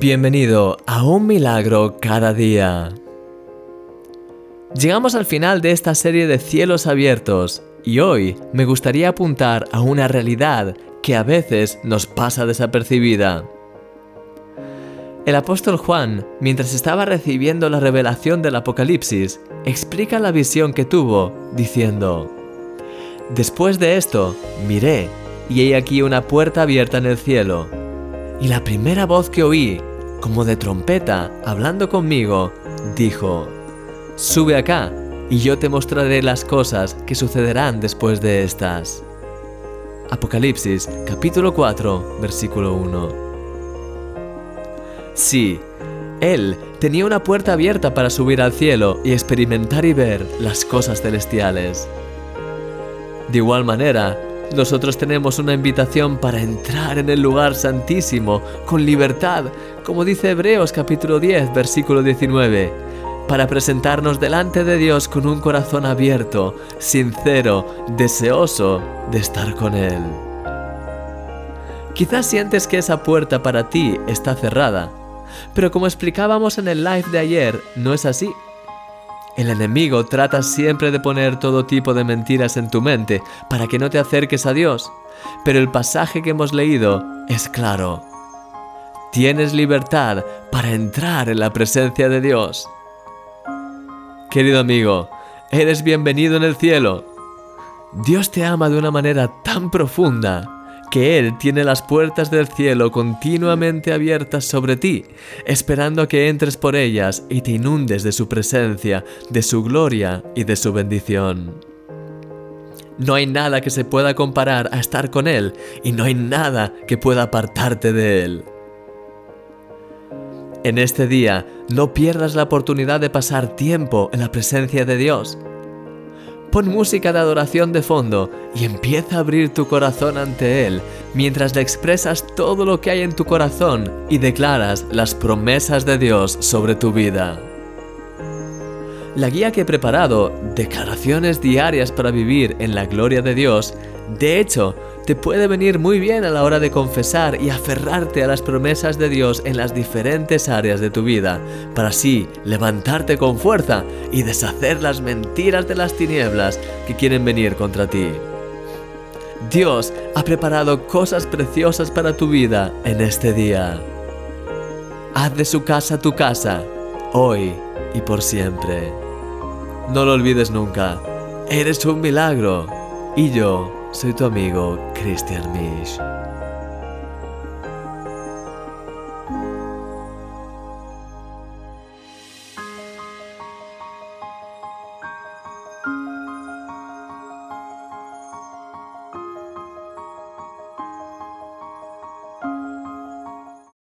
Bienvenido a Un Milagro cada día. Llegamos al final de esta serie de cielos abiertos y hoy me gustaría apuntar a una realidad que a veces nos pasa desapercibida. El apóstol Juan, mientras estaba recibiendo la revelación del Apocalipsis, explica la visión que tuvo, diciendo, Después de esto, miré, y he aquí una puerta abierta en el cielo y la primera voz que oí, como de trompeta, hablando conmigo, dijo, Sube acá, y yo te mostraré las cosas que sucederán después de estas. Apocalipsis capítulo 4, versículo 1. Sí, él tenía una puerta abierta para subir al cielo y experimentar y ver las cosas celestiales. De igual manera, nosotros tenemos una invitación para entrar en el lugar santísimo con libertad, como dice Hebreos capítulo 10, versículo 19, para presentarnos delante de Dios con un corazón abierto, sincero, deseoso de estar con Él. Quizás sientes que esa puerta para ti está cerrada, pero como explicábamos en el live de ayer, no es así. El enemigo trata siempre de poner todo tipo de mentiras en tu mente para que no te acerques a Dios, pero el pasaje que hemos leído es claro. Tienes libertad para entrar en la presencia de Dios. Querido amigo, eres bienvenido en el cielo. Dios te ama de una manera tan profunda que Él tiene las puertas del cielo continuamente abiertas sobre ti, esperando a que entres por ellas y te inundes de su presencia, de su gloria y de su bendición. No hay nada que se pueda comparar a estar con Él y no hay nada que pueda apartarte de Él. En este día, no pierdas la oportunidad de pasar tiempo en la presencia de Dios Pon música de adoración de fondo y empieza a abrir tu corazón ante Él mientras le expresas todo lo que hay en tu corazón y declaras las promesas de Dios sobre tu vida. La guía que he preparado, Declaraciones diarias para vivir en la gloria de Dios, de hecho, te puede venir muy bien a la hora de confesar y aferrarte a las promesas de Dios en las diferentes áreas de tu vida, para así levantarte con fuerza y deshacer las mentiras de las tinieblas que quieren venir contra ti. Dios ha preparado cosas preciosas para tu vida en este día. Haz de su casa tu casa, hoy y por siempre. No lo olvides nunca, eres un milagro y yo soy tu amigo Christian Misch.